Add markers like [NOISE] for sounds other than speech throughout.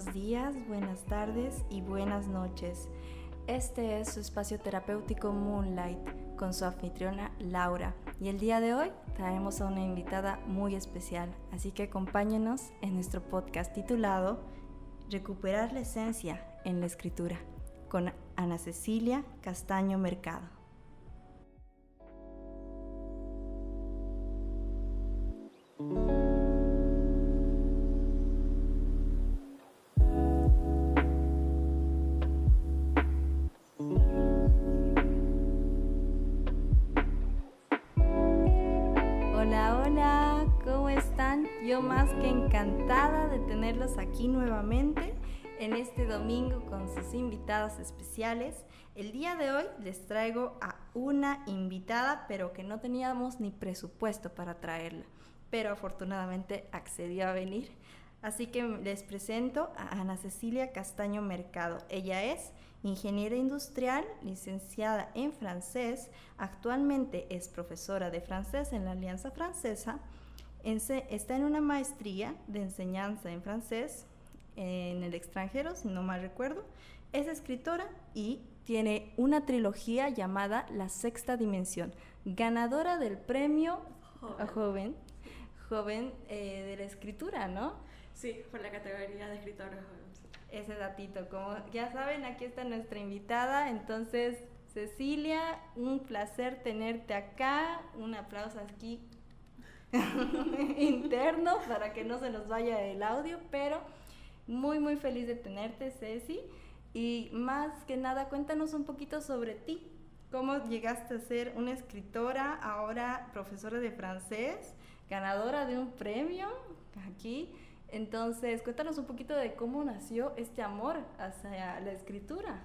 buenos días, buenas tardes y buenas noches. Este es su espacio terapéutico Moonlight con su anfitriona Laura y el día de hoy traemos a una invitada muy especial, así que acompáñenos en nuestro podcast titulado Recuperar la esencia en la escritura con Ana Cecilia Castaño Mercado. Aquí nuevamente en este domingo con sus invitadas especiales. El día de hoy les traigo a una invitada, pero que no teníamos ni presupuesto para traerla, pero afortunadamente accedió a venir. Así que les presento a Ana Cecilia Castaño Mercado. Ella es ingeniera industrial, licenciada en francés, actualmente es profesora de francés en la Alianza Francesa está en una maestría de enseñanza en francés en el extranjero, si no mal recuerdo. Es escritora y tiene una trilogía llamada La Sexta Dimensión, ganadora del premio joven, joven, eh, de la escritura, ¿no? Sí, por la categoría de escritora joven. Ese datito, como ya saben, aquí está nuestra invitada, entonces Cecilia, un placer tenerte acá, un aplauso aquí [LAUGHS] interno para que no se nos vaya el audio, pero muy muy feliz de tenerte, Ceci. Y más que nada, cuéntanos un poquito sobre ti. ¿Cómo llegaste a ser una escritora, ahora profesora de francés, ganadora de un premio aquí? Entonces, cuéntanos un poquito de cómo nació este amor hacia la escritura.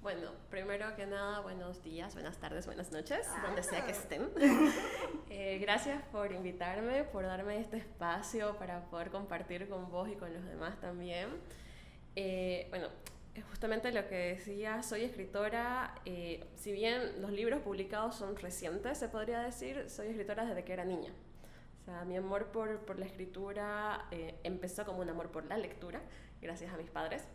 Bueno, primero que nada, buenos días, buenas tardes, buenas noches, donde sea que estén. [LAUGHS] Eh, gracias por invitarme, por darme este espacio para poder compartir con vos y con los demás también. Eh, bueno, justamente lo que decía, soy escritora, eh, si bien los libros publicados son recientes, se podría decir, soy escritora desde que era niña. O sea, mi amor por, por la escritura empezó como un amor por la lectura, gracias a mis padres.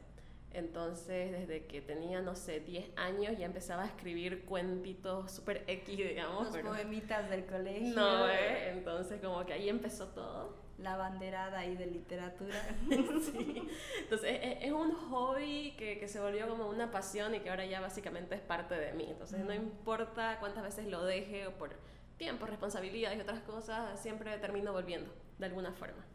Entonces, desde que tenía, no sé, 10 años, ya empezaba a escribir cuentitos súper X, digamos. Los poemitas del colegio. No, ¿eh? Entonces, como que ahí empezó todo. La banderada ahí de literatura. [LAUGHS] sí. Entonces, es, un hobby que, que, se volvió como una pasión y que ahora ya básicamente es parte de mí. Entonces, no importa cuántas veces lo deje o por tiempo, responsabilidades y otras cosas, siempre termino volviendo, de alguna forma.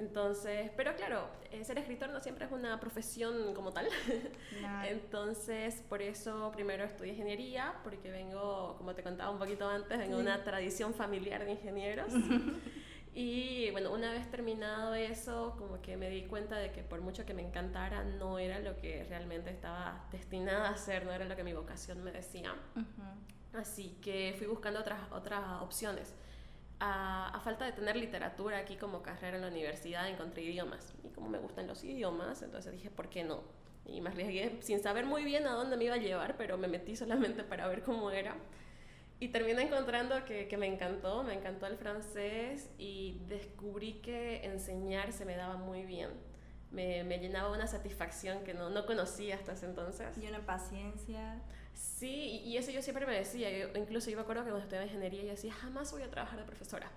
Entonces, pero claro, eh, ser escritor no siempre es una profesión como tal. [LAUGHS] Entonces, por eso primero estudié ingeniería, porque vengo, como te contaba un poquito antes, vengo de una tradición familiar de ingenieros. [LAUGHS] y bueno, una vez terminado eso, como que me di cuenta de que por mucho que me encantara, no era lo que realmente estaba destinada a hacer, no era lo que mi vocación me decía. Así que fui buscando otras, otras opciones a, falta de tener literatura aquí como carrera en la universidad, encontré idiomas. Y como me gustan los idiomas, entonces dije, ¿por qué no? Y me arriesgué sin saber muy bien a dónde me iba a llevar, pero me metí solamente para ver cómo era. Y terminé encontrando que, que, me encantó, me encantó el francés y descubrí que enseñar se me daba muy bien. Me, me llenaba una satisfacción que no, no conocía hasta ese entonces. Y una paciencia. Sí, y eso yo siempre me decía, incluso yo me acuerdo que cuando estudiaba ingeniería yo decía, jamás voy a trabajar de profesora.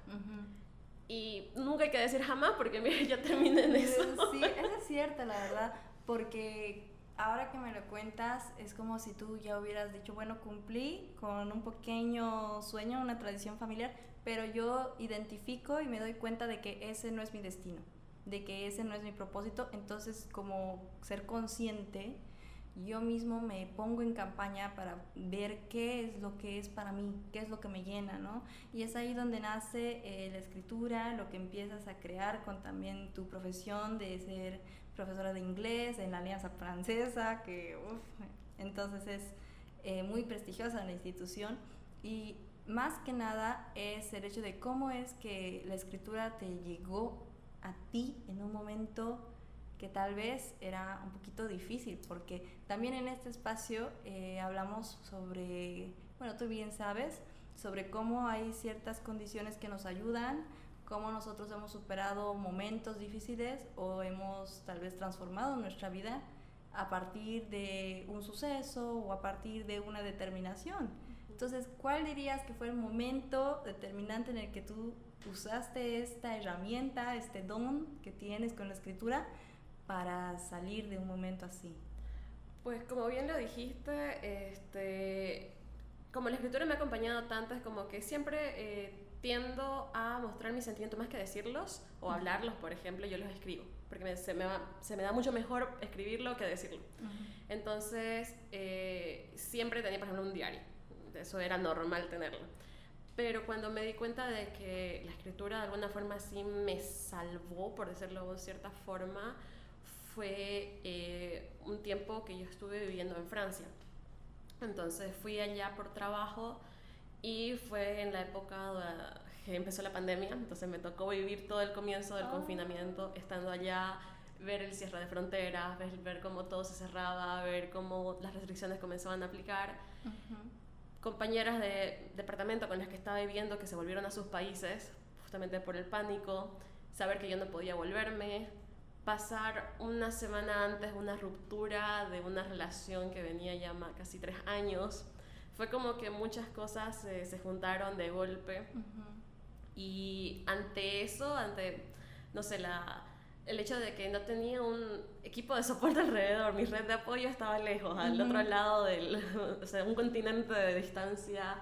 Y nunca hay que decir jamás porque mira, [LAUGHS] ya terminé en eso. Sí, eso es cierto, la verdad, porque ahora que me lo cuentas, es como si tú ya hubieras dicho, bueno, cumplí con un pequeño sueño, una tradición familiar, pero yo identifico y me doy cuenta de que ese no es mi destino, de que ese no es mi propósito, entonces como ser consciente yo mismo me pongo en campaña para ver qué es lo que es para mí, qué es lo que me llena, ¿no? Y es ahí donde nace eh, la escritura, lo que empiezas a crear con también tu profesión de ser profesora de inglés en la Alianza Francesa, que entonces es eh, muy prestigiosa la institución y más que nada es el hecho de cómo es que la escritura te llegó a ti en un momento que tal vez era un poquito difícil, porque también en este espacio eh, hablamos sobre, bueno, tú bien sabes, sobre cómo hay ciertas condiciones que nos ayudan cómo nosotros hemos superado momentos difíciles o hemos tal vez transformado nuestra vida a partir de un suceso o a partir de una determinación. Entonces, ¿cuál dirías que fue el momento determinante en el que tú usaste esta herramienta, este don que tienes con la escritura para salir de un momento así? Pues como bien lo dijiste, este, como la escritura me ha acompañado tanto, es como que siempre eh, tiendo a mostrar mis sentimientos más que decirlos o hablarlos, por ejemplo, yo los escribo, porque se, me se, me da mucho mejor escribirlo que decirlo. Entonces, eh, siempre tenía, por ejemplo, un diario, eso era normal tenerlo. Pero cuando me di cuenta de que la escritura de alguna forma sí me salvó, por decirlo de cierta forma, fue eh, un tiempo que yo estuve viviendo en Francia. Entonces fui allá por trabajo y fue en la época que empezó la pandemia, entonces me tocó vivir todo el comienzo del oh. confinamiento estando allá, ver el cierre de fronteras, ver, cómo todo se cerraba, ver cómo las restricciones comenzaban a aplicar. Compañeras de departamento con las que estaba viviendo que se volvieron a sus países justamente por el pánico, saber que yo no podía volverme, pasar una semana antes una ruptura de una relación que venía ya casi tres años. Fue como que muchas cosas se juntaron de golpe. Y ante eso, ante, no sé, la, el hecho de que no tenía un equipo de soporte alrededor, mi red de apoyo estaba lejos, al otro lado del, [LAUGHS] o sea, un continente de distancia,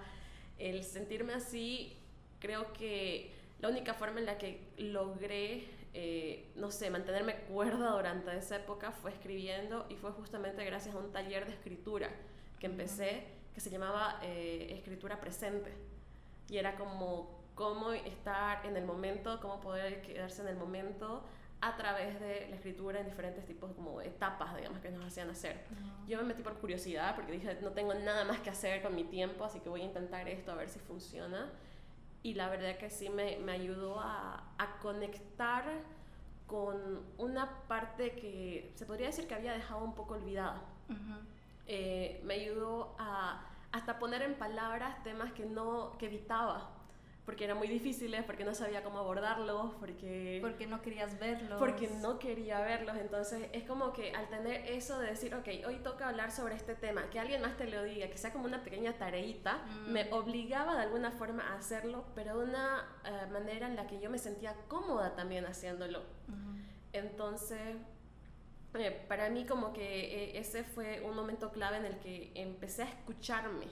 el sentirme así, creo que la única forma en la que logré eh, no sé, mantenerme cuerda durante esa época fue escribiendo y fue justamente gracias a un taller de escritura que empecé que se llamaba eh, Escritura Presente. Y era como cómo estar en el momento, cómo poder quedarse en el momento a través de la escritura en diferentes tipos como etapas, digamos, que nos hacían hacer. Yo me metí por curiosidad porque dije, no tengo nada más que hacer con mi tiempo, así que voy a intentar esto a ver si funciona y la verdad que sí me, me ayudó a, a, conectar con una parte que se podría decir que había dejado un poco olvidada. Eh, me ayudó a hasta poner en palabras temas que no que evitaba porque eran muy difíciles, porque no sabía cómo abordarlos, porque... Porque no querías verlos. Porque no quería verlos. Entonces es como que al tener eso de decir, ok, hoy toca hablar sobre este tema, que alguien más te lo diga, que sea como una pequeña tareita, mm. me obligaba de alguna forma a hacerlo, pero de una eh, manera en la que yo me sentía cómoda también haciéndolo. Entonces... Eh, para mí como que eh, ese fue un momento clave en el que empecé a escucharme,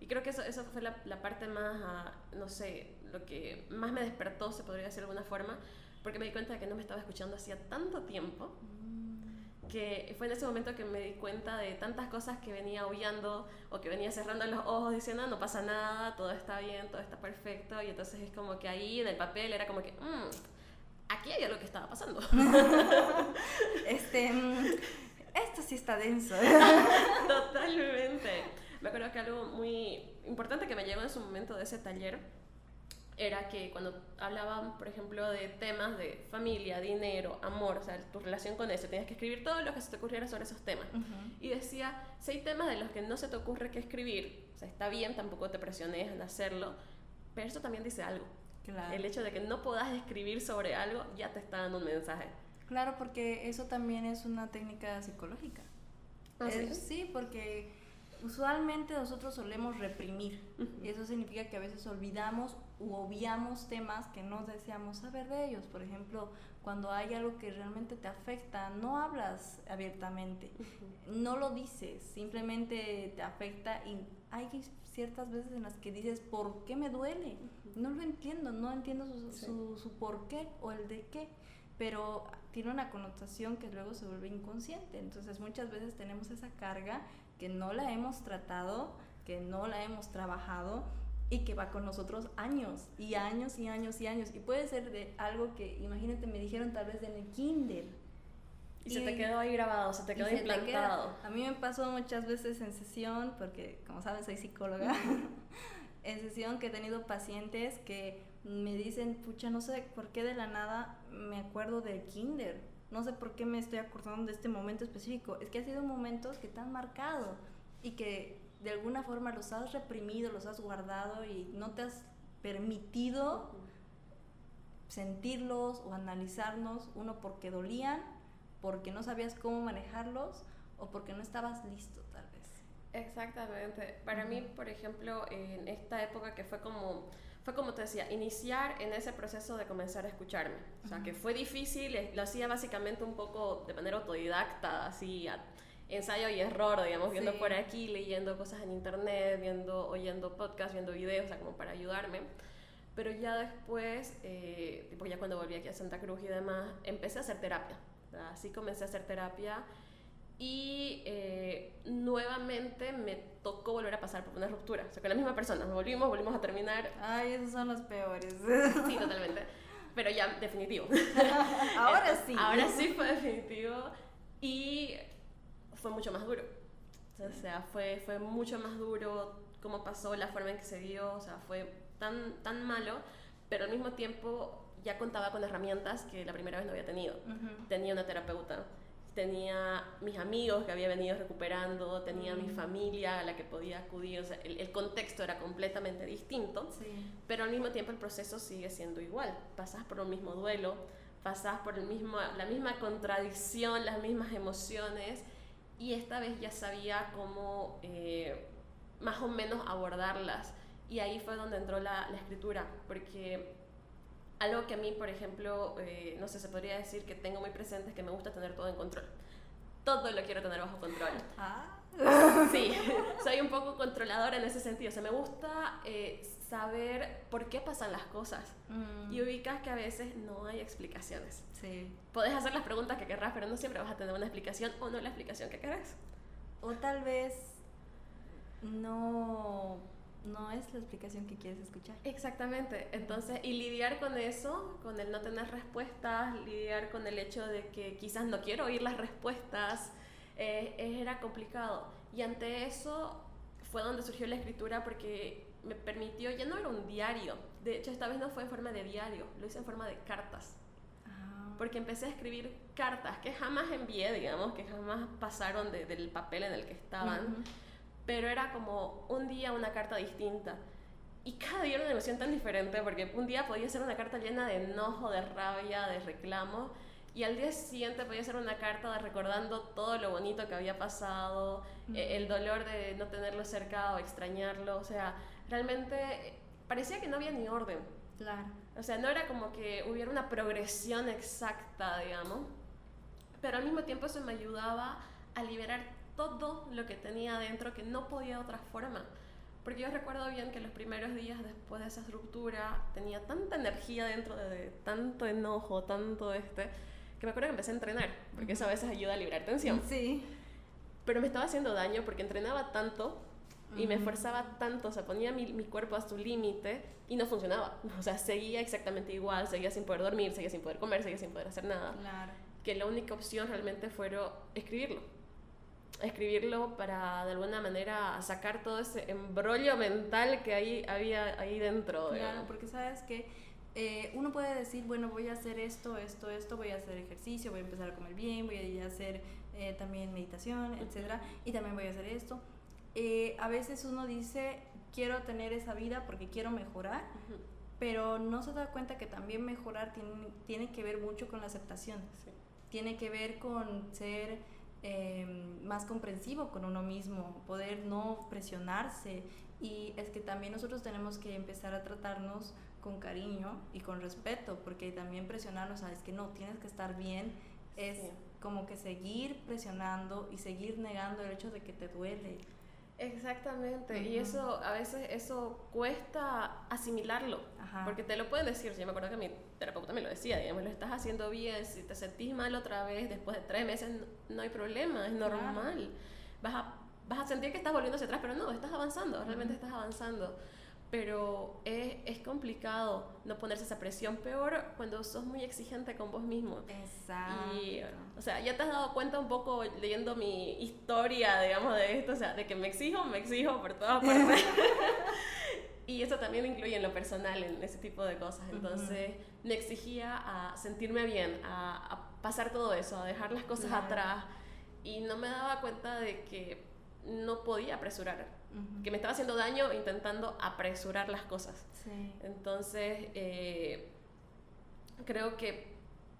y creo que eso, eso fue la, la parte más, ah, no sé, lo que más me despertó, se podría decir de alguna forma, porque me di cuenta de que no me estaba escuchando hacía tanto tiempo, mm. que fue en ese momento que me di cuenta de tantas cosas que venía huyendo o que venía cerrando los ojos diciendo, no pasa nada, todo está bien, todo está perfecto, y entonces es como que ahí en el papel era como que, mmm, aquí hay algo que estaba pasando. [LAUGHS] este, mm, esto sí está denso. [LAUGHS] Totalmente. Me acuerdo que algo muy importante que me llegó en su momento de ese taller era que cuando hablaban, por ejemplo, de temas de familia, dinero, amor, o sea, tu relación con eso, tenías que escribir todo lo que se te ocurriera sobre esos temas. Y decía, si hay temas de los que no se te ocurre que escribir, o sea, está bien, tampoco te presiones en hacerlo, pero eso también dice algo. El hecho de que no puedas escribir sobre algo ya te está dando un mensaje. Claro, porque eso también es una técnica psicológica. ¿Ah, sí, porque usualmente nosotros solemos reprimir y eso significa que a veces olvidamos u obviamos temas que no deseamos saber de ellos. Por ejemplo, cuando hay algo que realmente te afecta, no hablas abiertamente, no lo dices, simplemente te afecta y hay ciertas veces en las que dices, ¿por qué me duele? No lo entiendo, no entiendo su, su, su por qué o el de qué pero tiene una connotación que luego se vuelve inconsciente. Entonces muchas veces tenemos esa carga que no la hemos tratado, que no la hemos trabajado y que va con nosotros años y años y años y años. Y puede ser de algo que, imagínate, me dijeron tal vez en el kinder. Y, se te quedó ahí grabado, se te quedó implantado. a mí me pasó muchas veces en sesión, porque como sabes soy psicóloga, [LAUGHS] en sesión que he tenido pacientes que me dicen, pucha, no sé por qué de la nada me acuerdo del kinder no sé por qué me estoy acordando de este momento específico. Es que ha sido momentos que te han marcado y que de alguna forma los has reprimido, los has guardado y no te has permitido sentirlos o analizarnos, uno porque dolían, porque no sabías cómo manejarlos o porque no estabas listo tal vez. Exactamente. Para mí, por ejemplo, en esta época que fue como fue como te decía, iniciar en ese proceso de comenzar a escucharme. O sea, que fue difícil, eh, lo hacía básicamente un poco de manera autodidacta, así, ensayo y error, digamos, viendo por aquí, leyendo cosas en internet, viendo, oyendo podcasts, viendo videos, o sea, como para ayudarme. Pero ya después, eh, tipo ya cuando volví aquí a Santa Cruz y demás, empecé a hacer terapia. así comencé a hacer terapia y eh, nuevamente me tocó volver a pasar por una ruptura, o sea, con la misma persona, volvimos, volvimos a terminar. Ay, esos son los peores. Sí, totalmente, pero ya definitivo. [LAUGHS] ahora sí. Ahora sí fue definitivo y fue mucho más duro. O sea, fue, fue mucho más duro cómo pasó, la forma en que se dio, o sea, fue tan, tan malo, pero al mismo tiempo ya contaba con herramientas que la primera vez no había tenido. Tenía una terapeuta tenía mis amigos que había venido recuperando, tenía mi mm. familia a la que podía acudir, o sea, el, contexto era completamente distinto, pero al mismo tiempo el proceso sigue siendo igual, pasas por el mismo duelo, pasas por el mismo, la misma contradicción, las mismas emociones, y esta vez ya sabía cómo eh, más o menos abordarlas, y ahí fue donde entró la, la escritura, porque algo que a mí, por ejemplo, eh, no sé, se podría decir que tengo muy presente es que me gusta tener todo en control. Todo lo quiero tener bajo control. Ah. Sí, [LAUGHS] soy un poco controladora en ese sentido. O sea, me gusta eh, saber por qué pasan las cosas. Mm. Y ubicas que a veces no hay explicaciones. Sí. Puedes hacer las preguntas que querrás, pero no siempre vas a tener una explicación o no la explicación que querés. O tal vez no no es la explicación que quieres escuchar. Exactamente. Entonces, y lidiar con eso, con el no tener respuestas, lidiar con el hecho de que quizás no quiero oír las respuestas, eh, era complicado. Y ante eso fue donde surgió la escritura porque me permitió, ya no era un diario, de hecho esta vez no fue en forma de diario, lo hice en forma de cartas. Ah. Porque empecé a escribir cartas que jamás envié, digamos, que jamás pasaron del papel en el que estaban pero era como un día una carta distinta. Y cada día era una emoción tan diferente, porque un día podía ser una carta llena de enojo, de rabia, de reclamo, y al día siguiente podía ser una carta de recordando todo lo bonito que había pasado, e, el dolor de no tenerlo cerca o extrañarlo, o sea, realmente eh, parecía que no había ni orden. Claro. O sea, no era como que hubiera una progresión exacta, digamos, pero al mismo tiempo eso me ayudaba a liberar todo lo que tenía dentro que no podía de otra forma. Porque yo recuerdo bien que los primeros días después de esa estructura tenía tanta energía dentro de, tanto enojo, tanto este, que me acuerdo que empecé a entrenar, porque eso a veces ayuda a liberar tensión. Sí. Pero me estaba haciendo daño porque entrenaba tanto y me esforzaba tanto, o sea, ponía mi, mi cuerpo a su límite y no funcionaba. O sea, seguía exactamente igual, seguía sin poder dormir, seguía sin poder comer, seguía sin poder hacer nada. Claro. Que la única opción realmente fuera escribirlo escribirlo para de alguna manera sacar todo ese embrollo mental que ahí había ahí dentro. Claro, porque sabes que eh, uno puede decir, bueno, voy a hacer esto, esto, esto, voy a hacer ejercicio, voy a empezar a comer bien, voy a hacer eh, también meditación, etcétera, y también voy a hacer esto. Eh, a veces uno dice, quiero tener esa vida porque quiero mejorar, pero no se da cuenta que también mejorar tiene, tiene que ver mucho con la aceptación. Tiene que ver con ser Em, más comprensivo con uno mismo, poder no presionarse. Y es que también nosotros tenemos que empezar a tratarnos con cariño y con respeto, porque también presionarnos, sabes que no, tienes que estar bien, es como que seguir presionando y seguir negando el hecho de que te duele. Exactamente, y eso a veces eso cuesta asimilarlo, porque te lo pueden decir, yo me acuerdo que mi terapeuta me lo decía, digamos, lo estás haciendo bien, si te sentís mal otra vez después de tres meses, no hay problema, es normal, vas, a, vas a sentir que estás volviendo hacia atrás, pero no, estás avanzando, realmente estás avanzando pero es, es, complicado no ponerse esa presión, peor cuando sos muy exigente con vos mismo. Exacto. Y, o sea, ya te has dado cuenta un poco leyendo mi historia, digamos, de esto, o sea, de que me exijo, me exijo por todas partes. [LAUGHS] y eso también incluye en lo personal, en ese tipo de cosas. Entonces, me exigía a sentirme bien, a, a, pasar todo eso, a dejar las cosas atrás. Y no me daba cuenta de que no podía apresurar que me estaba haciendo daño intentando apresurar las cosas. Entonces, eh, creo que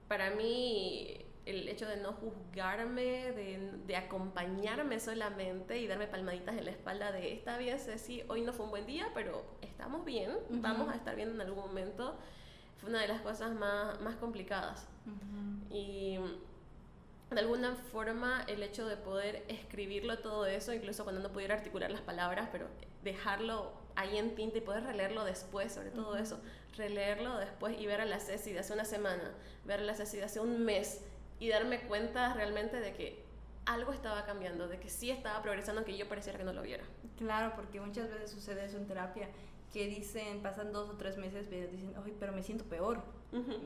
para mí el hecho de no juzgarme, de, de, acompañarme solamente y darme palmaditas en la espalda de está bien, Ceci, hoy no fue un buen día, pero estamos bien, vamos a estar bien en algún momento, fue una de las cosas más, más complicadas. Y de alguna forma el hecho de poder escribirlo todo eso, incluso cuando no pudiera articular las palabras, pero dejarlo ahí en tinta y poder releerlo después, sobre todo eso, releerlo después y ver a la Ceci de hace una semana, ver a la Ceci de hace un mes y darme cuenta realmente de que algo estaba cambiando, de que sí estaba progresando, aunque yo pareciera que no lo viera. Claro, porque muchas veces sucede eso en terapia, que dicen, pasan dos o tres meses, dicen, ay, pero me siento peor,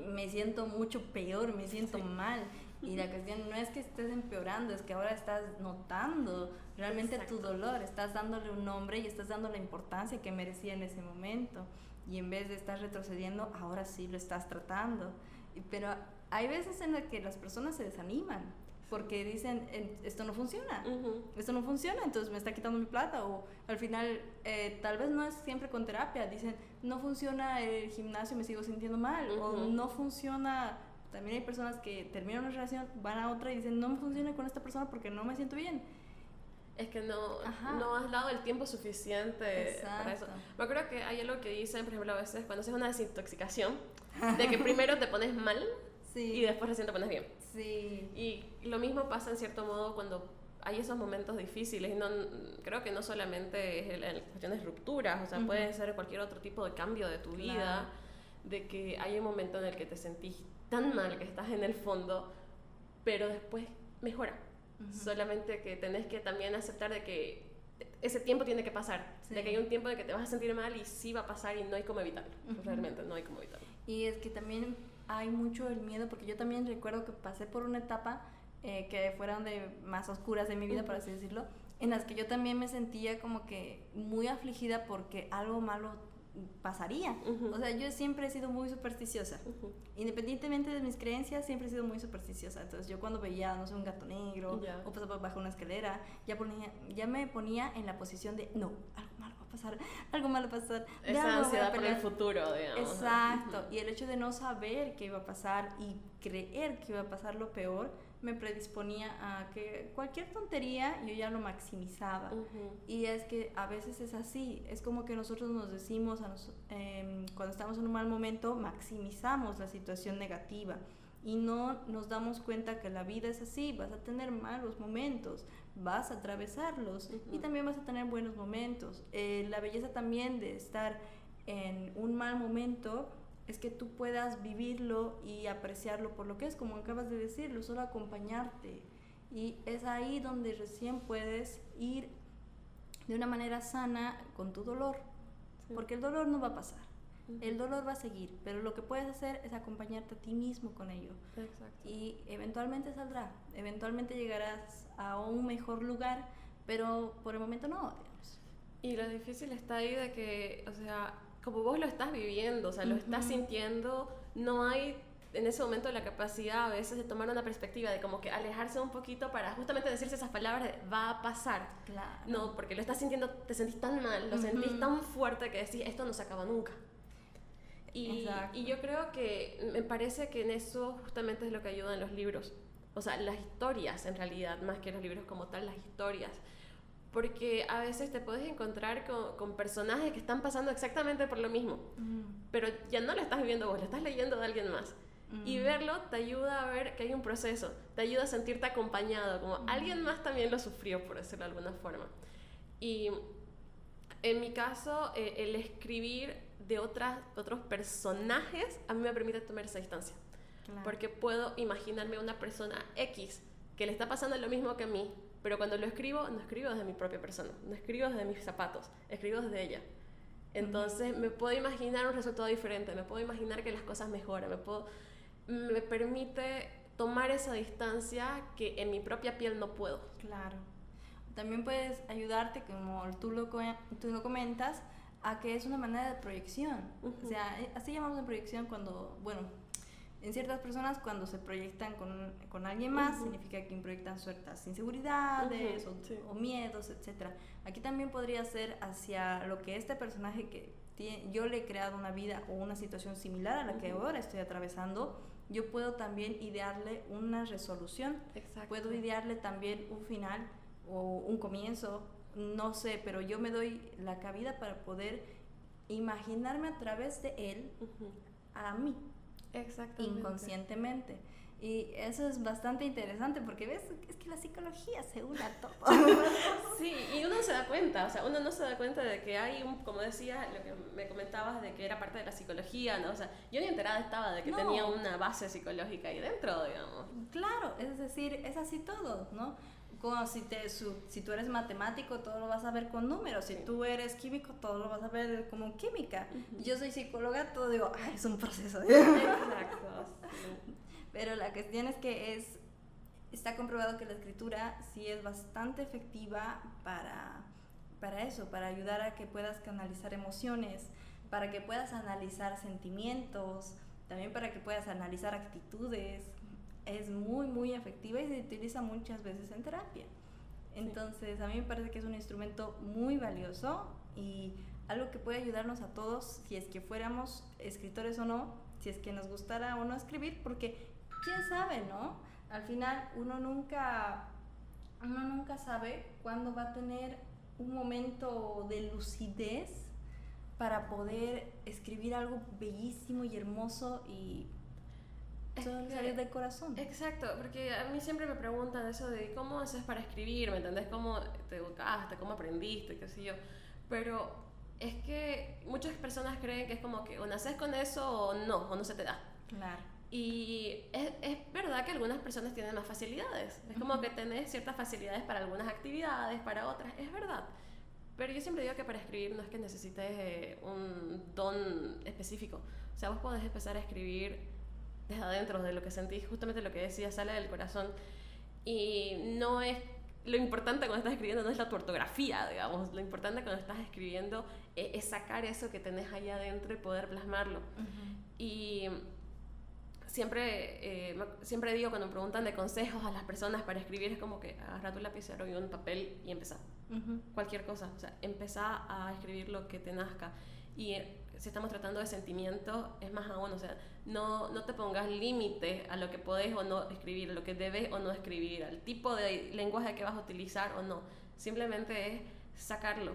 me siento mucho peor, me siento mal. Y la cuestión no es que estés empeorando, es que ahora estás notando realmente tu dolor, estás dándole un nombre y estás dando la importancia que merecía en ese momento. Y en vez de estar retrocediendo, ahora sí lo estás tratando. Pero hay veces en las que las personas se desaniman porque dicen, esto no funciona, esto no funciona, entonces me está quitando mi plata, o al final, eh, tal vez no es siempre con terapia, dicen, no funciona el gimnasio, me sigo sintiendo mal, o no funciona, también hay personas que terminan una relación, van a otra y dicen, no me funciona con esta persona porque no me siento bien. Es que no, no has dado el tiempo suficiente para eso. Me acuerdo que hay algo que dicen, por ejemplo, a veces cuando haces una desintoxicación, de que primero te pones mal y después recién te pones bien. Sí. Y lo mismo pasa en cierto modo cuando hay esos momentos difíciles. Y no, creo que no solamente es en cuestiones de rupturas, o sea, puede ser cualquier otro tipo de cambio de tu vida, de que hay un momento en el que te sentís tan mal que estás en el fondo, pero después mejora. Solamente que tenés que también aceptar de que ese tiempo tiene que pasar, de que hay un tiempo de que te vas a sentir mal y sí va a pasar y no hay como evitarlo, realmente no hay como evitarlo. Y es que también hay mucho el miedo, porque yo también recuerdo que pasé por una etapa eh, que fueron de más oscuras de mi vida, por así decirlo, en las que yo también me sentía como que muy afligida porque algo malo pasaría. O sea, yo siempre he sido muy supersticiosa. Independientemente de mis creencias, siempre he sido muy supersticiosa. Entonces, yo cuando veía, no sé, un gato negro o pasaba bajo una escalera, ya, ponía, ya me ponía en la posición de, no, algo malo va a pasar, algo malo va a pasar. Esa ansiedad por el futuro, digamos. Exacto. Y el hecho de no saber qué iba a pasar y creer que iba a pasar lo peor, me predisponía a que cualquier tontería yo ya lo maximizaba. Y es que a veces es así, es como que nosotros nos decimos, a em, cuando estamos en un mal momento, maximizamos la situación negativa y no nos damos cuenta que la vida es así, vas a tener malos momentos, vas a atravesarlos y también vas a tener buenos momentos. Eh, la belleza también de estar en un mal momento es que tú puedas vivirlo y apreciarlo por lo que es, como acabas de decirlo, solo acompañarte. Y es ahí donde recién puedes ir de una manera sana con tu dolor, porque el dolor no va a pasar. El dolor va a seguir, pero lo que puedes hacer es acompañarte a ti mismo con ello. Y eventualmente saldrá, eventualmente llegarás a un mejor lugar, pero por el momento no, Y lo difícil está ahí de que, o sea, como vos lo estás viviendo, o sea, lo estás sintiendo, no hay en ese momento la capacidad a veces de tomar una perspectiva, de como que alejarse un poquito para justamente decirse esas palabras de va a pasar. Claro. No, porque lo estás sintiendo, te sentís tan mal, lo sentís tan fuerte que decís, esto no se acaba nunca. Y, y, yo creo que me parece que en eso justamente es lo que ayudan los libros. O sea, las historias en realidad, más que los libros como tal, las historias porque a veces te puedes encontrar con, personajes que están pasando exactamente por lo mismo, pero ya no lo estás viviendo vos, lo estás leyendo de alguien más. Y verlo te ayuda a ver que hay un proceso, te ayuda a sentirte acompañado, como alguien más también lo sufrió, por decirlo de alguna forma. Y en mi caso, eh, el escribir de otras, otros personajes a mí me permite tomar esa distancia. Porque puedo imaginarme a una persona X que le está pasando lo mismo que a mí, pero cuando lo escribo, no escribo desde mi propia persona, no escribo desde mis zapatos, escribo desde ella. Entonces me puedo imaginar un resultado diferente, me puedo imaginar que las cosas mejoran, me, puedo, me permite tomar esa distancia que en mi propia piel no puedo. Claro. También puedes ayudarte, como tú lo, tú lo comentas, a que es una manera de proyección. O sea, así llamamos de proyección cuando, bueno, en ciertas personas cuando se proyectan con, con alguien más, significa que proyectan ciertas inseguridades o, o, miedos, etc. Aquí también podría ser hacia lo que este personaje que yo le he creado una vida o una situación similar a la que ahora estoy atravesando, yo puedo también idearle una resolución. Exacto. Puedo idearle también un final o un comienzo, no sé, pero yo me doy la cabida para poder imaginarme a través de él a mí. Inconscientemente. Y eso es bastante interesante porque ves, es que la psicología se une a todo. [LAUGHS] sí, y uno se da cuenta, o sea, uno no se da cuenta de que hay un, como decía, lo que me comentabas de que era parte de la psicología, ¿no? O sea, yo ni enterada estaba de que tenía una base psicológica ahí dentro, digamos. Claro, es decir, es así todo, ¿no? Como si, te, si tú eres matemático, todo lo vas a ver con números. Si tú eres químico, todo lo vas a ver como química. Yo soy psicóloga, todo digo, es un proceso. [LAUGHS] Exacto. Pero la cuestión es que es, está comprobado que la escritura sí es bastante efectiva para, para eso, para ayudar a que puedas canalizar emociones, para que puedas analizar sentimientos, también para que puedas analizar actitudes. Es muy, muy efectiva y se utiliza muchas veces en terapia. Entonces, a mí me parece que es un instrumento muy valioso y algo que puede ayudarnos a todos, si es que fuéramos escritores o no, si es que nos gustara o no escribir, porque quién sabe, ¿no? Al final uno nunca, uno nunca sabe cuándo va a tener un momento de lucidez para poder escribir algo bellísimo y hermoso y salir del corazón. Exacto, porque a mí siempre me preguntan eso de cómo haces para escribir, ¿me entendés? ¿Cómo te educaste? ¿Cómo aprendiste? ¿Qué sé yo? Pero es que muchas personas creen que es como que o naces con eso o no, o no se te da. Claro. Y es, es, verdad que algunas personas tienen más facilidades. Es como que tenés ciertas facilidades para algunas actividades, para otras. Es verdad. Pero yo siempre digo que para escribir no es que necesites eh, un don específico. O sea, vos podés empezar a escribir desde adentro, de lo que sentís, justamente lo que decía, sale del corazón. Y no es. Lo importante cuando estás escribiendo no es la tu ortografía, digamos. Lo importante cuando estás escribiendo es, sacar eso que tenés ahí adentro y poder plasmarlo. Y siempre, eh, siempre digo cuando me preguntan de consejos a las personas para escribir, es como que agarra tu lapicero y un papel y empezá. Cualquier cosa, o sea, empezá a escribir lo que te nazca. Y si estamos tratando de sentimientos, es más aún, o sea, no, no te pongas límite a lo que podés o no escribir, a lo que debes o no escribir, al tipo de lenguaje que vas a utilizar o no. Simplemente es sacarlo.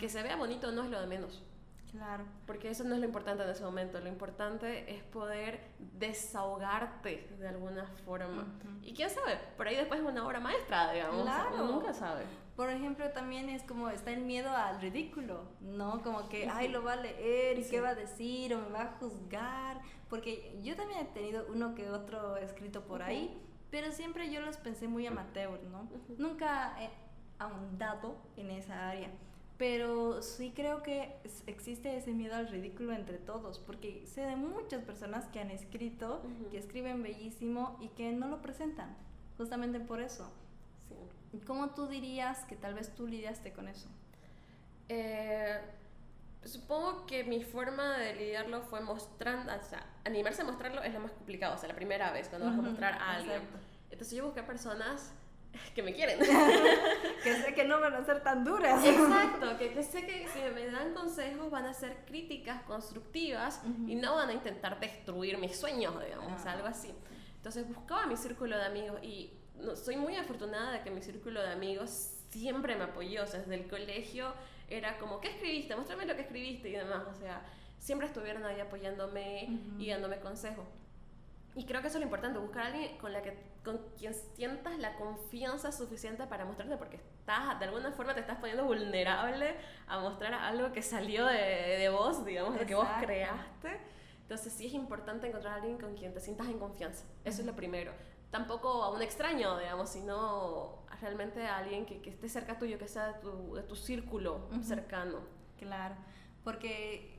Que se vea bonito no es lo de menos. Claro. Porque eso no es lo importante en ese momento. Lo importante es poder desahogarte de alguna forma. Y quién sabe, por ahí después es una obra maestra, digamos. Claro. nunca sabe. Por ejemplo, también es como está el miedo al ridículo, ¿no? Como que, ay, lo va a leer y qué va a decir o me va a juzgar. Porque yo también he tenido uno que otro escrito por ahí, pero siempre yo los pensé muy amateur, ¿no? Nunca he ahondado en esa área. Pero sí creo que existe ese miedo al ridículo entre todos, porque sé de muchas personas que han escrito, que escriben bellísimo y que no lo presentan, justamente por eso. ¿Cómo tú dirías que tal vez tú lidiaste con eso? Eh, supongo que mi forma de lidiarlo fue mostrando, o sea, animarse a mostrarlo es lo más complicado, o sea, la primera vez cuando vas a mostrar a alguien. Entonces yo busqué personas que me quieren. [LAUGHS] que sé que no van a ser tan duras. Exacto, que, sé que si me dan consejos van a ser críticas constructivas y no van a intentar destruir mis sueños, digamos, algo así. Entonces buscaba mi círculo de amigos y soy muy afortunada de que mi círculo de amigos siempre me apoyó, o sea, desde el colegio era como, ¿qué escribiste? Muéstrame lo que escribiste y demás, o sea, siempre estuvieron ahí apoyándome y dándome consejos. Y creo que eso es lo importante, buscar a alguien con, la que, con quien sientas la confianza suficiente para mostrarte, porque estás, de alguna forma te estás poniendo vulnerable a mostrar algo que salió de, de vos, digamos, lo que vos creaste. Entonces sí es importante encontrar a alguien con quien te sientas en confianza. Eso es lo primero. Tampoco a un extraño, digamos, sino realmente a alguien que, que esté cerca tuyo, que sea de tu, de tu círculo cercano. Claro, porque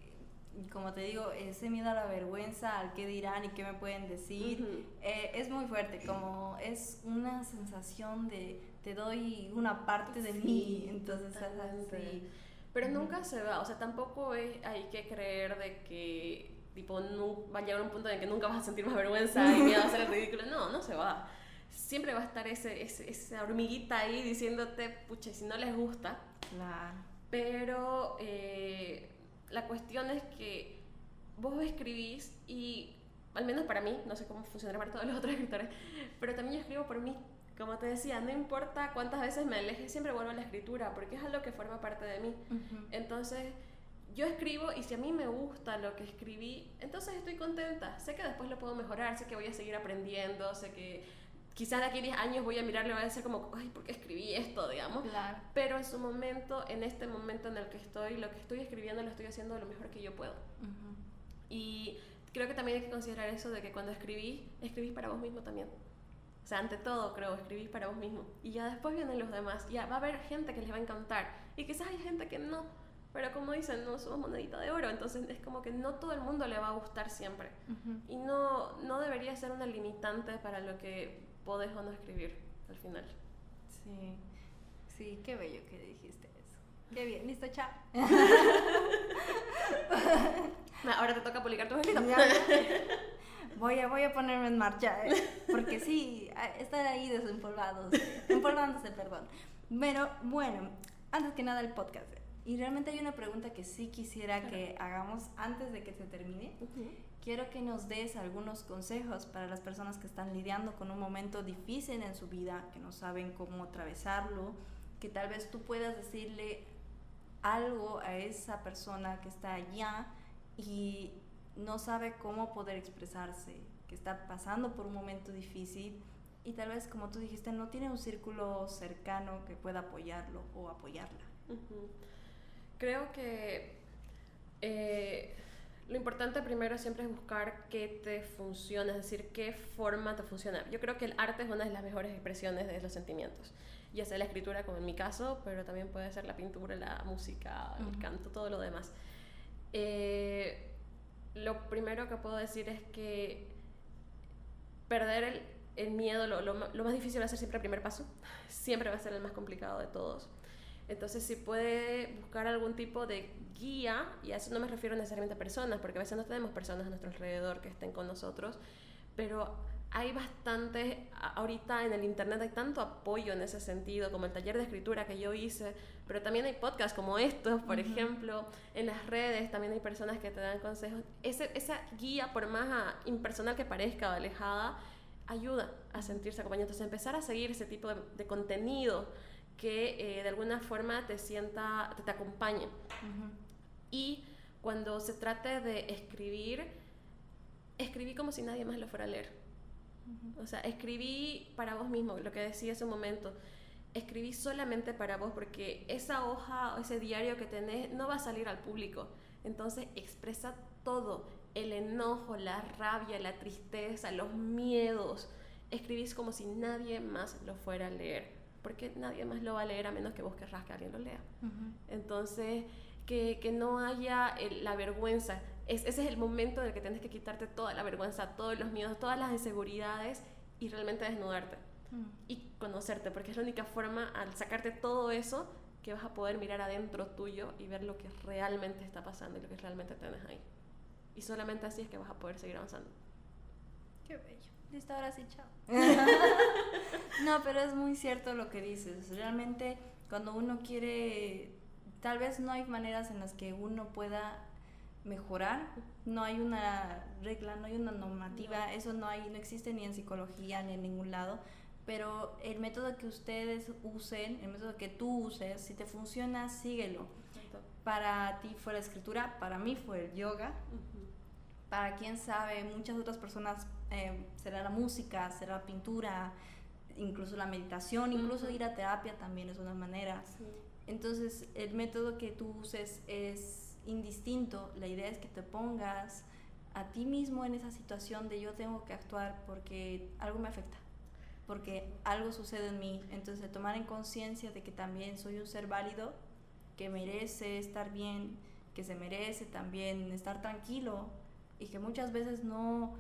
como te digo, ese miedo a la vergüenza, al qué dirán y qué me pueden decir, eh, es muy fuerte, como es una sensación de te doy una parte de mí, entonces es así. Pero nunca se va, o sea, tampoco hay que creer de que tipo no, va a llegar un punto en que nunca vas a sentir más vergüenza y miedo a hacer el ridículo, no, no se va. Siempre va a estar ese, ese, esa hormiguita ahí diciéndote, pucha, si no les gusta. Claro. Pero... Eh, la cuestión es que vos escribís y, al menos para mí, no sé cómo funcionará para todos los otros [LAUGHS] escritores, pero también yo escribo por mí. Como te decía, no importa cuántas veces me aleje, siempre vuelvo a la escritura, porque es algo que forma parte de mí. Entonces, yo escribo y si a mí me gusta lo que escribí, entonces estoy contenta. Sé que después lo puedo mejorar, sé que voy a seguir aprendiendo, sé que quizás de aquí a 10 años voy a mirarle y voy a decir como, ay, ¿por qué escribí esto, digamos? Claro. Pero en su momento, en este momento en el que estoy, lo que estoy escribiendo lo estoy haciendo lo mejor que yo puedo. Y creo que también hay que considerar eso de que cuando escribís, escribís para vos mismo también. O sea, ante todo, creo, escribís para vos mismo. Y ya después vienen los demás. Ya va a haber gente que les va a encantar. Y quizás hay gente que no. Pero como dicen, no somos monedita de oro. Entonces es como que no todo el mundo le va a gustar siempre. Y no, no debería ser una limitante para lo que podés o no escribir al final. Sí. Sí, qué bello que dijiste eso. Qué bien. Listo, chao. [LAUGHS] Ahora te toca publicar tu escrito. [LAUGHS] Voy a, voy a ponerme en marcha, ¿eh? porque sí, estar ahí desempolvados, empolvándose, perdón. Pero bueno, antes que nada el podcast. Y realmente hay una pregunta que sí quisiera que hagamos antes de que se termine. Quiero que nos des algunos consejos para las personas que están lidiando con un momento difícil en su vida, que no saben cómo atravesarlo, que tal vez tú puedas decirle algo a esa persona que está allá y no sabe cómo poder expresarse, que está pasando por un momento difícil y tal vez, como tú dijiste, no tiene un círculo cercano que pueda apoyarlo o apoyarla. Creo que eh, lo importante primero siempre es buscar qué te funciona, es decir, qué forma te funciona. Yo creo que el arte es una de las mejores expresiones de los sentimientos, ya sea la escritura como en mi caso, pero también puede ser la pintura, la música, el canto, todo lo demás. Eh, lo primero que puedo decir es que perder el, miedo, lo, más difícil va a ser siempre el primer paso, [LAUGHS] siempre va a ser el más complicado de todos. Entonces, si puede buscar algún tipo de guía, y a eso no me refiero necesariamente a personas, porque a veces no tenemos personas a nuestro alrededor que estén con nosotros, pero hay bastante, ahorita en el internet hay tanto apoyo en ese sentido, como el taller de escritura que yo hice, pero también hay podcasts como estos, por ejemplo, en las redes también hay personas que te dan consejos. Ese, esa guía, por más ah, impersonal que parezca o alejada, ayuda a sentirse acompañado. Entonces, empezar a seguir ese tipo de, contenido que eh, de alguna forma te sienta, te, te acompañe. Y cuando se trate de escribir, escribí como si nadie más lo fuera a leer. O sea, escribí para vos mismo, lo que decía hace un momento escribí solamente para vos porque esa hoja o ese diario que tenés no va a salir al público. Entonces expresa todo, el enojo, la rabia, la tristeza, los miedos. Escribís como si nadie más lo fuera a leer, porque nadie más lo va a leer a menos que vos querrás que alguien lo lea. Entonces, que, que, no haya la vergüenza. Es, ese es el momento en el que tienes que quitarte toda la vergüenza, todos los miedos, todas las inseguridades y realmente desnudarte y conocerte, porque es la única forma al sacarte todo eso que vas a poder mirar adentro tuyo y ver lo que realmente está pasando y lo que realmente tienes ahí. Y solamente así es que vas a poder seguir avanzando. Qué bello. Listo, ahora sí, chao. [LAUGHS] no, pero es muy cierto lo que dices. Realmente cuando uno quiere, tal vez no hay maneras en las que uno pueda mejorar. No hay una regla, no hay una normativa, eso no hay, no existe ni en psicología ni en ningún lado pero el método que ustedes usen, el método que tú uses, si te funciona, síguelo. Para ti fue la escritura, para mí fue el yoga. Para quien sabe, muchas otras personas eh, será la música, será la pintura, incluso la meditación, incluso ir a terapia también es una manera. Entonces, el método que tú uses es indistinto. La idea es que te pongas a ti mismo en esa situación de yo tengo que actuar porque algo me afecta porque algo sucede en mí. Entonces, tomar en conciencia de que también soy un ser válido, que merece estar bien, que se merece también estar tranquilo y que muchas veces no,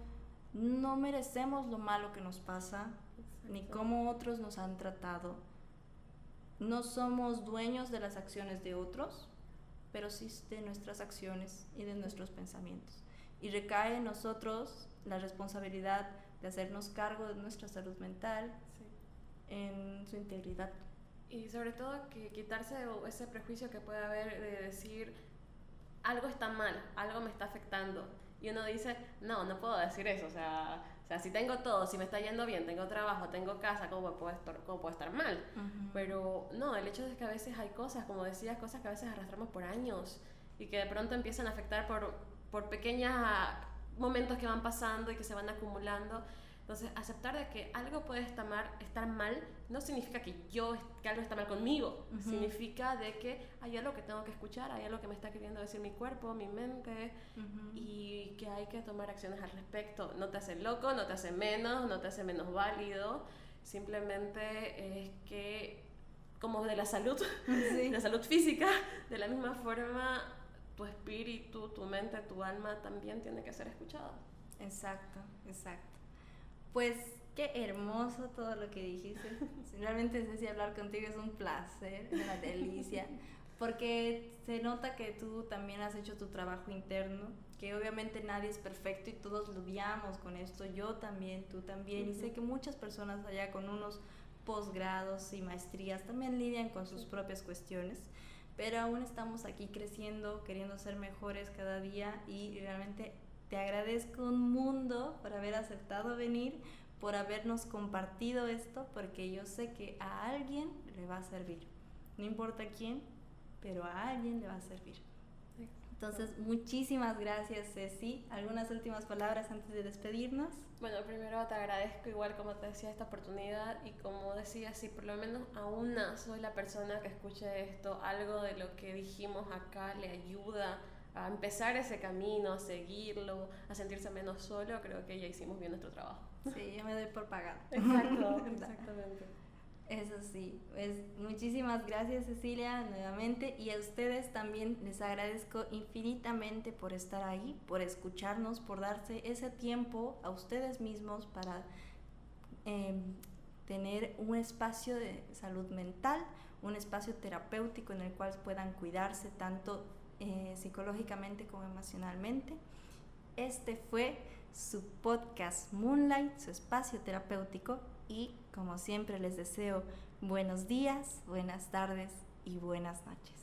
no merecemos lo malo que nos pasa, ni cómo otros nos han tratado. No somos dueños de las acciones de otros, pero sí de nuestras acciones y de nuestros pensamientos. Y recae en nosotros la responsabilidad de hacernos cargo de nuestra salud mental en su integridad. Y sobre todo que quitarse ese prejuicio que puede haber de decir algo está mal, algo me está afectando. Y uno dice, no, no puedo decir eso, o sea, o sea, si tengo todo, si me está yendo bien, tengo trabajo, tengo casa, ¿cómo puedo estar, cómo puedo estar mal? Pero no, el hecho es que a veces hay cosas, como decías, cosas que a veces arrastramos por años y que de pronto empiezan a afectar por, por pequeños momentos que van pasando y que se van acumulando. Entonces, aceptar de que algo puede estar mal, estar mal no significa que yo que algo está mal conmigo, significa de que hay algo que tengo que escuchar, hay algo que me está queriendo decir mi cuerpo, mi mente y que hay que tomar acciones al respecto. No te hace loco, no te hace menos, no te hace menos válido, simplemente es que como de la salud, [LAUGHS] la salud física, de la misma forma tu espíritu, tu mente, tu alma también tiene que ser escuchada. Exacto, exacto. Pues qué hermoso todo lo que dijiste. [LAUGHS] Realmente, Ceci, hablar contigo es un placer, es una delicia, porque se nota que tú también has hecho tu trabajo interno, que obviamente nadie es perfecto y todos lidiamos con esto, yo también, tú también, y sé que muchas personas allá con unos posgrados y maestrías también lidian con sus propias cuestiones, pero aún estamos aquí creciendo, queriendo ser mejores cada día y realmente te agradezco un mundo por haber aceptado venir, por habernos compartido esto, porque yo sé que a alguien le va a servir. No importa quién, pero a alguien le va a servir. Entonces, muchísimas gracias, Ceci. ¿Algunas últimas palabras antes de despedirnos? Bueno, primero te agradezco igual como te decía esta oportunidad y como decía, si por lo menos a una soy la persona que escuche esto, algo de lo que dijimos acá le ayuda a empezar ese camino, a seguirlo, a sentirse menos solo, creo que ya hicimos bien nuestro trabajo. Sí, yo me doy por pagado. [LAUGHS] Exacto, [LAUGHS] exactamente. Eso sí, pues muchísimas gracias Cecilia nuevamente y a ustedes también les agradezco infinitamente por estar ahí, por escucharnos, por darse ese tiempo a ustedes mismos para em, tener un espacio de salud mental, un espacio terapéutico en el cual puedan cuidarse tanto eh, psicológicamente como emocionalmente. Este fue su podcast Moonlight, su espacio terapéutico y como siempre les deseo buenos días, buenas tardes y buenas noches.